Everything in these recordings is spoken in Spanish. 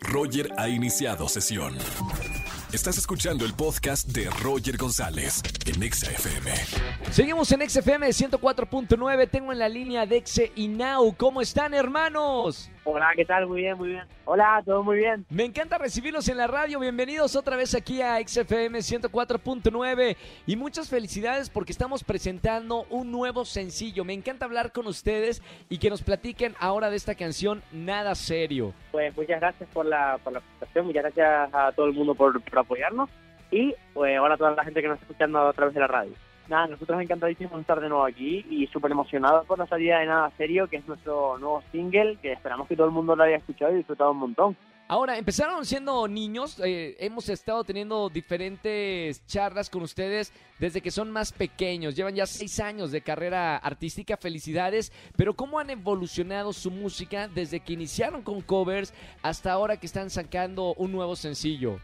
Roger ha iniciado sesión. Estás escuchando el podcast de Roger González en Exa FM. Seguimos en XFM 104.9. Tengo en la línea Dexe y Now. ¿Cómo están, hermanos? Hola, ¿qué tal? Muy bien, muy bien. Hola, todo muy bien. Me encanta recibirlos en la radio. Bienvenidos otra vez aquí a XFM 104.9. Y muchas felicidades porque estamos presentando un nuevo sencillo. Me encanta hablar con ustedes y que nos platiquen ahora de esta canción Nada Serio. Pues muchas gracias por la, por la presentación, muchas gracias a todo el mundo por, por apoyarnos y pues ahora a toda la gente que nos está escuchando a través de la radio. Nada, nosotros encantadísimos de estar de nuevo aquí y súper emocionados por la salida de Nada Serio, que es nuestro nuevo single, que esperamos que todo el mundo lo haya escuchado y disfrutado un montón. Ahora, empezaron siendo niños, eh, hemos estado teniendo diferentes charlas con ustedes desde que son más pequeños, llevan ya seis años de carrera artística, felicidades, pero ¿cómo han evolucionado su música desde que iniciaron con covers hasta ahora que están sacando un nuevo sencillo?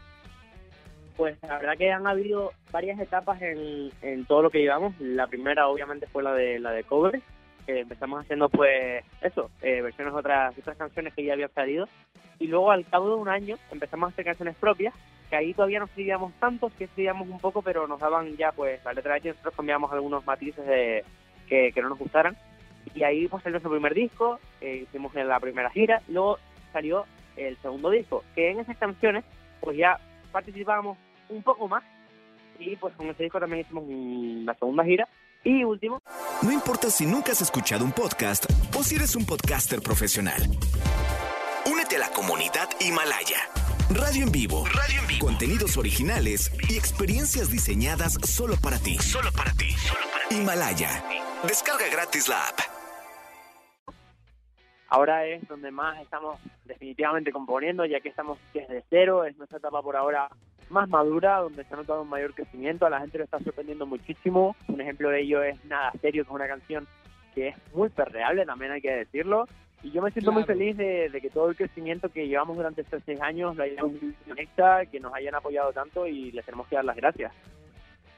Pues la verdad que han habido varias etapas en, en todo lo que llevamos. La primera obviamente fue la de la de cover, que empezamos haciendo pues eso, eh, versiones de otras, otras canciones que ya habían salido. Y luego al cabo de un año empezamos a hacer canciones propias, que ahí todavía no escribíamos tanto, sí escribíamos un poco, pero nos daban ya pues la letra de nosotros cambiamos algunos matices de, que, que no nos gustaran. Y ahí pues salió nuestro primer disco, eh, hicimos la primera gira, luego salió el segundo disco, que en esas canciones pues ya participábamos un poco más y pues con ese disco también hicimos la segunda gira y último No importa si nunca has escuchado un podcast o si eres un podcaster profesional. Únete a la comunidad Himalaya. Radio en vivo. Radio en vivo. Contenidos originales y experiencias diseñadas solo para ti. Solo para ti. Himalaya. Descarga gratis la app. ahora es donde más estamos definitivamente componiendo ya que estamos desde cero es nuestra etapa por ahora más madura donde se ha notado un mayor crecimiento. A la gente le está sorprendiendo muchísimo. Un ejemplo de ello es nada serio que es una canción que es muy perreable también hay que decirlo. Y yo me siento muy feliz de, de que todo el crecimiento que llevamos durante estos seis años lo hayamos vivido que nos hayan apoyado tanto y les tenemos que dar las gracias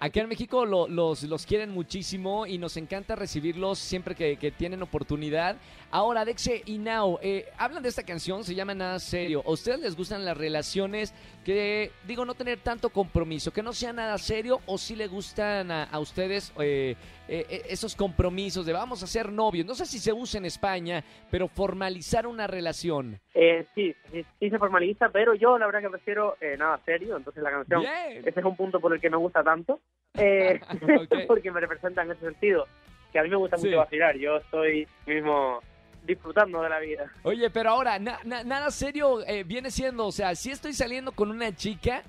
Aquí en México lo- los, los quieren muchísimo y nos encanta recibirlos siempre que, que tienen oportunidad. Ahora, Dexe y Now, eh, hablan de esta canción, se llama Nada Serio. ¿A ustedes les gustan las relaciones que, digo, no tener tanto compromiso, que no sea nada serio o si le gustan a, a ustedes eh, eh, eh, esos compromisos de vamos a ser novios? No sé si se usa en España, pero formalizar una relación. Eh, sí, sí, sí se formaliza, pero yo la verdad que prefiero eh, nada serio, entonces la canción, Bien. ese es un punto por el que me gusta tanto, eh, porque me representa en ese sentido, que a mí me gusta Sí. mucho vacilar, yo estoy mismo disfrutando de la vida. Oye, pero ahora, na- na- nada serio eh, viene siendo, o sea, si estoy saliendo con una chica,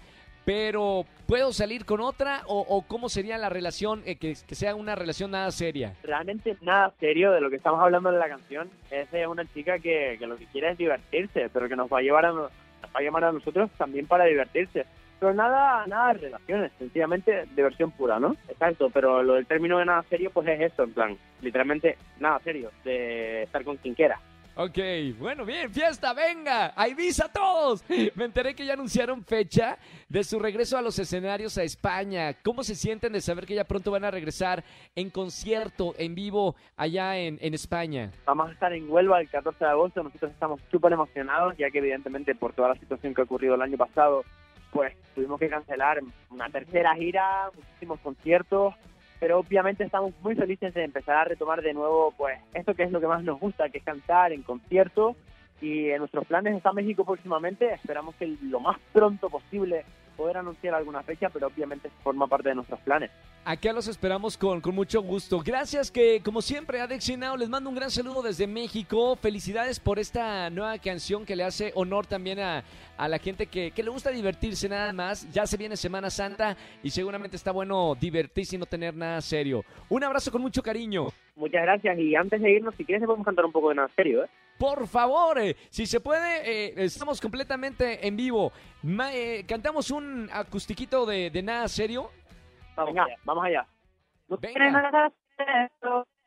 pero ¿puedo salir con otra? ¿O, o cómo sería la relación, eh, que, que sea una relación nada seria? Realmente nada serio de lo que estamos hablando en la canción, es una chica que, que lo que quiere es divertirse, pero que nos va a llevar a, nos va a llamar a nosotros también para divertirse. Pero nada, nada de relaciones, sencillamente diversión pura, ¿no? Exacto, pero lo del término de nada serio, pues es eso, en plan, literalmente nada serio, de estar con quien quiera. Ok, bueno, bien, fiesta, venga, a Ibiza todos. Me enteré que ya anunciaron fecha de su regreso a los escenarios a España. ¿Cómo se sienten de saber que ya pronto van a regresar en concierto, en vivo, allá en, en España? Vamos a estar en Huelva el 14 de agosto, nosotros estamos súper emocionados, ya que evidentemente por toda la situación que ha ocurrido el año pasado, pues tuvimos que cancelar una tercera gira, muchísimos conciertos, pero obviamente estamos muy felices de empezar a retomar de nuevo, pues esto que es lo que más nos gusta, que es cantar en conciertos, y en nuestros planes está México próximamente, esperamos que lo más pronto posible poder anunciar alguna fecha, pero obviamente forma parte de nuestros planes. Acá los esperamos con, con mucho gusto. Gracias que, como siempre, Adex y Now, les mando un gran saludo desde México. Felicidades por esta nueva canción que le hace honor también a, a la gente que, que le gusta divertirse nada más. Ya se viene Semana Santa y seguramente está bueno divertirse y no tener nada serio. Un abrazo con mucho cariño. Muchas gracias, y antes de irnos, si quieres, podemos cantar un poco de nada serio, ¿eh? Por favor, eh, si se puede, eh, estamos completamente en vivo. Ma- eh, cantamos un acustiquito de, de nada serio. Vamos Venga. allá, vamos allá. No Venga.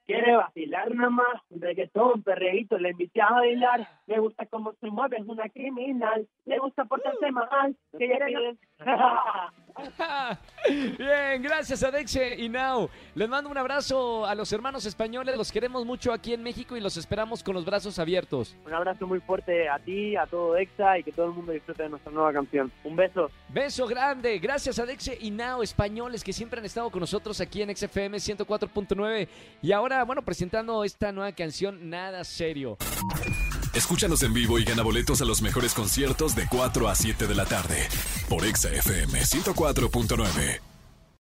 Quiere nada vacilar nomás, reggaetón, perreíto, le invité a bailar, le gusta cómo se mueve, es una criminal, le gusta portarse mal, que ella quiere... Bien, gracias a Dexe y Now. Les mando un abrazo a los hermanos españoles, los queremos mucho aquí en México y los esperamos con los brazos abiertos. Un abrazo muy fuerte a ti, a todo Exa y que todo el mundo disfrute de nuestra nueva canción. Un beso. Beso grande, gracias a Dexe y Now, españoles que siempre han estado con nosotros aquí en XFM 104.9 y bueno, presentando esta nueva canción, Nada Serio. Escúchanos en vivo y gana boletos a los mejores conciertos de 4 a 7 de la tarde por Exa FM 104.9.